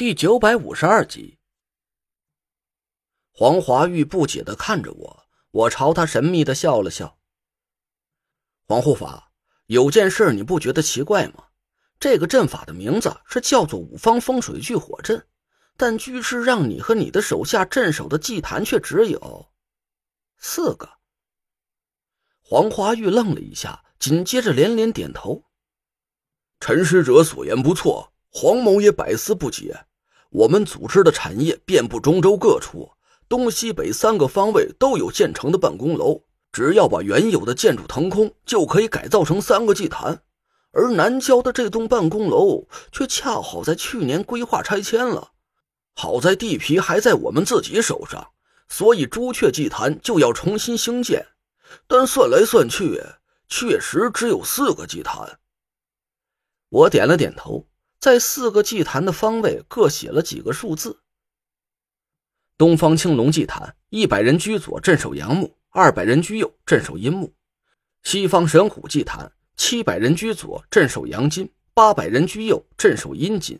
第九百五十二集，黄华玉不解的看着我，我朝他神秘的笑了笑。黄护法，有件事你不觉得奇怪吗？这个阵法的名字是叫做五方风水聚火阵，但居士让你和你的手下镇守的祭坛却只有四个。黄华玉愣了一下，紧接着连连点头。陈使者所言不错，黄某也百思不解。我们组织的产业遍布中州各处，东西北三个方位都有现成的办公楼，只要把原有的建筑腾空，就可以改造成三个祭坛。而南郊的这栋办公楼却恰好在去年规划拆迁了，好在地皮还在我们自己手上，所以朱雀祭坛就要重新兴建。但算来算去，确实只有四个祭坛。我点了点头。在四个祭坛的方位各写了几个数字。东方青龙祭坛，一百人居左镇守阳木，二百人居右镇守阴木；西方神虎祭坛，七百人居左镇守阳金，八百人居右镇守阴金；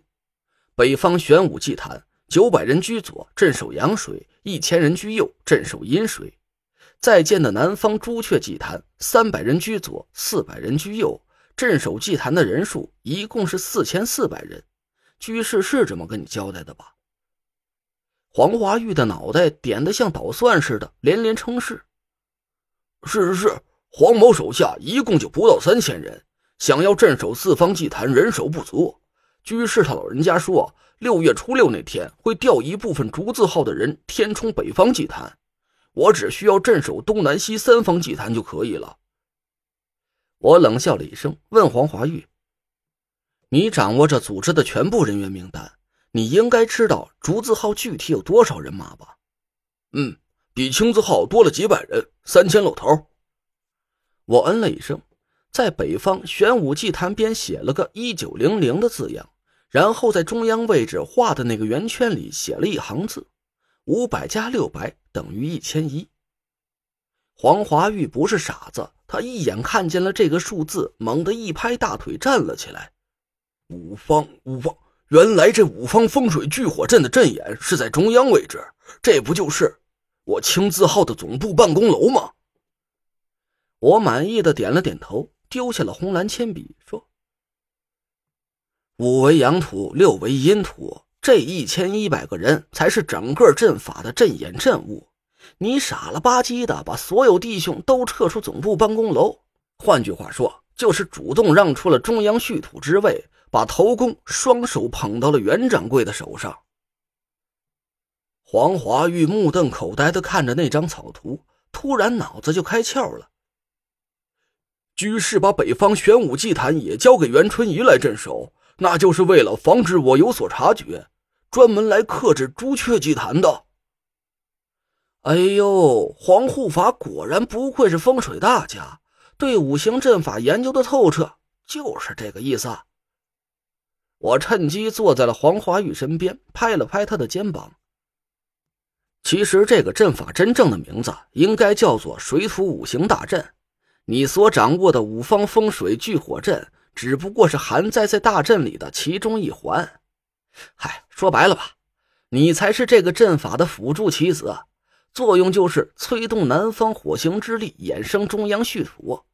北方玄武祭坛，九百人居左镇守阳水，一千人居右镇守阴水；再见的南方朱雀祭坛，三百人居左，四百人居右。镇守祭坛的人数一共是四千四百人，居士是这么跟你交代的吧？黄华玉的脑袋点得像捣蒜似的，连连称是。是是是，黄某手下一共就不到三千人，想要镇守四方祭坛，人手不足。居士他老人家说，六月初六那天会调一部分竹字号的人填充北方祭坛，我只需要镇守东南西三方祭坛就可以了。我冷笑了一声，问黄华玉：“你掌握着组织的全部人员名单，你应该知道竹字号具体有多少人马吧？”“嗯，比青字号多了几百人，三千露头。”我嗯了一声，在北方玄武祭坛边写了个一九零零的字样，然后在中央位置画的那个圆圈里写了一行字：“五百加六百等于一千一。”黄华玉不是傻子。他一眼看见了这个数字，猛地一拍大腿，站了起来。五方，五方，原来这五方风水聚火阵的阵眼是在中央位置，这不就是我青字号的总部办公楼吗？我满意的点了点头，丢下了红蓝铅笔，说：“五为阳土，六为阴土，这一千一百个人才是整个阵法的阵眼阵物。”你傻了吧唧的把所有弟兄都撤出总部办公楼，换句话说，就是主动让出了中央续土之位，把头功双手捧到了袁掌柜的手上。黄华玉目瞪口呆的看着那张草图，突然脑子就开窍了。居士把北方玄武祭坛也交给袁春怡来镇守，那就是为了防止我有所察觉，专门来克制朱雀祭坛的。哎呦，黄护法果然不愧是风水大家，对五行阵法研究的透彻，就是这个意思。我趁机坐在了黄华玉身边，拍了拍他的肩膀。其实这个阵法真正的名字应该叫做水土五行大阵，你所掌握的五方风水聚火阵只不过是含在在大阵里的其中一环。嗨，说白了吧，你才是这个阵法的辅助棋子。作用就是催动南方火行之力，衍生中央续土。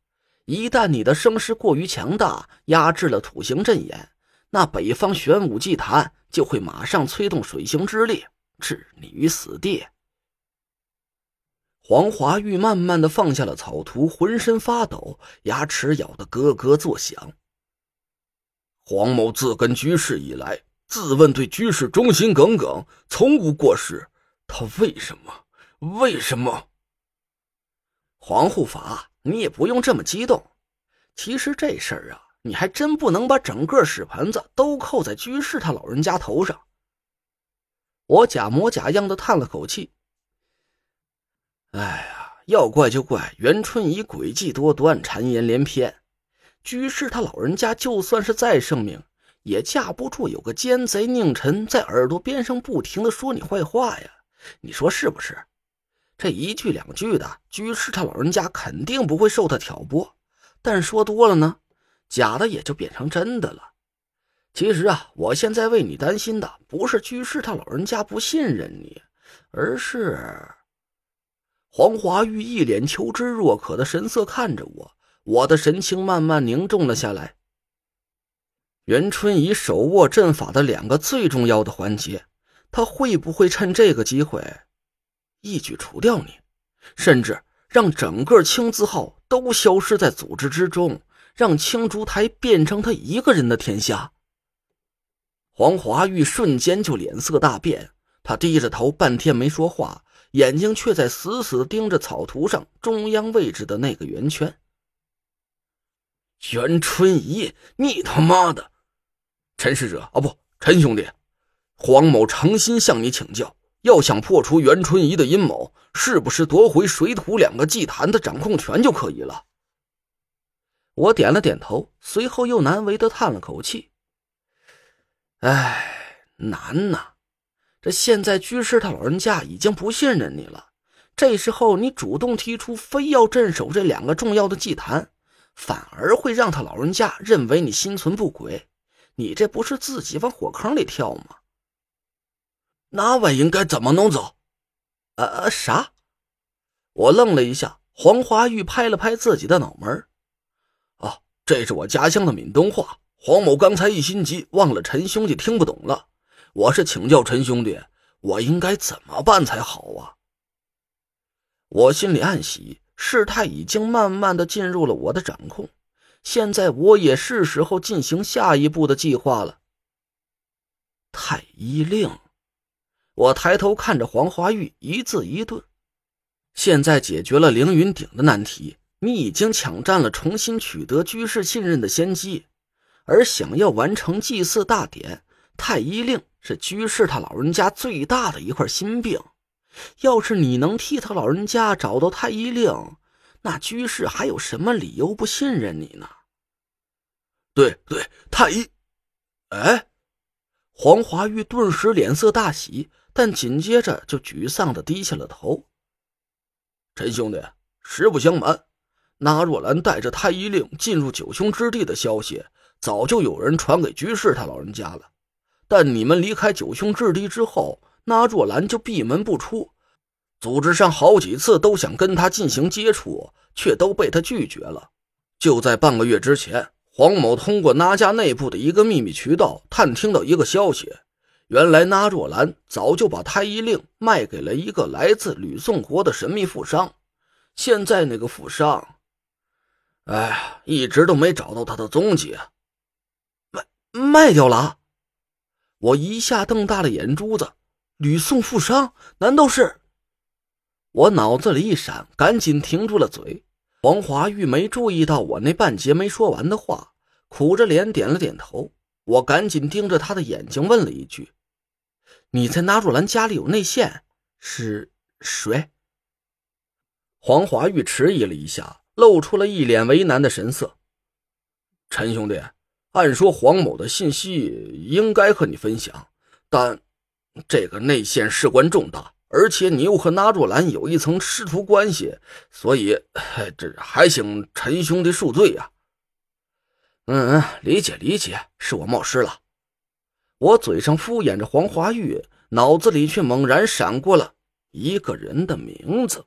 一旦你的声势过于强大，压制了土行阵眼，那北方玄武祭坛就会马上催动水行之力，置你于死地。黄华玉慢慢的放下了草图，浑身发抖，牙齿咬得咯咯作响。黄某自跟居士以来，自问对居士忠心耿耿，从无过失，他为什么？为什么？黄护法，你也不用这么激动。其实这事儿啊，你还真不能把整个屎盆子都扣在居士他老人家头上。我假模假样的叹了口气。哎呀，要怪就怪袁春怡诡计多端，谗言连篇。居士他老人家就算是再圣明，也架不住有个奸贼宁臣在耳朵边上不停的说你坏话呀。你说是不是？这一句两句的，居士他老人家肯定不会受他挑拨，但说多了呢，假的也就变成真的了。其实啊，我现在为你担心的不是居士他老人家不信任你，而是……黄华玉一脸求知若渴的神色看着我，我的神情慢慢凝重了下来。袁春怡手握阵法的两个最重要的环节，他会不会趁这个机会一举除掉你，甚至让整个青字号都消失在组织之中，让青竹台变成他一个人的天下？黄华玉瞬间就脸色大变，他低着头，半天没说话，眼睛却在死死盯着草图上中央位置的那个圆圈。袁春怡，你他妈的！陈使者啊，不，陈兄弟，黄某诚心向你请教，要想破除袁春怡的阴谋，是不是夺回水土两个祭坛的掌控权就可以了？我点了点头，随后又难为的叹了口气。哎，难呐！这现在居士他老人家已经不信任你了，这时候你主动提出非要镇守这两个重要的祭坛，反而会让他老人家认为你心存不轨，你这不是自己往火坑里跳吗？那我应该怎么弄走？呃，啥？我愣了一下，黄华玉拍了拍自己的脑门啊，这是我家乡的闽东话。黄某刚才一心急，忘了陈兄弟听不懂了。我是请教陈兄弟，我应该怎么办才好啊？我心里暗喜，事态已经慢慢的进入了我的掌控，现在我也是时候进行下一步的计划了。太医令，我抬头看着黄华玉，一字一顿。现在解决了凌云顶的难题，你已经抢占了重新取得居士信任的先机。而想要完成祭祀大典，太医令是居士他老人家最大的一块心病。要是你能替他老人家找到太医令，那居士还有什么理由不信任你呢？对对，太医。哎，黄华玉顿时脸色大喜，但紧接着就沮丧的低下了头。陈兄弟，实不相瞒，那若兰带着太医令进入九兄之地的消息。早就有人传给居士他老人家了，但你们离开九兄之地之后，那若兰就闭门不出。组织上好几次都想跟他进行接触，却都被他拒绝了。就在半个月之前，黄某通过那家内部的一个秘密渠道探听到一个消息：原来那若兰早就把太医令卖给了一个来自吕宋国的神秘富商。现在那个富商，哎，一直都没找到他的踪迹。卖掉了，我一下瞪大了眼珠子。吕宋富商难道是？我脑子里一闪，赶紧停住了嘴。黄华玉没注意到我那半截没说完的话，苦着脸点了点头。我赶紧盯着他的眼睛问了一句：“你在纳若兰家里有内线？是谁？”黄华玉迟疑了一下，露出了一脸为难的神色。陈兄弟。按说黄某的信息应该和你分享，但这个内线事关重大，而且你又和纳若兰有一层师徒关系，所以这还请陈兄弟恕罪呀。嗯嗯，理解理解，是我冒失了。我嘴上敷衍着黄华玉，脑子里却猛然闪过了一个人的名字。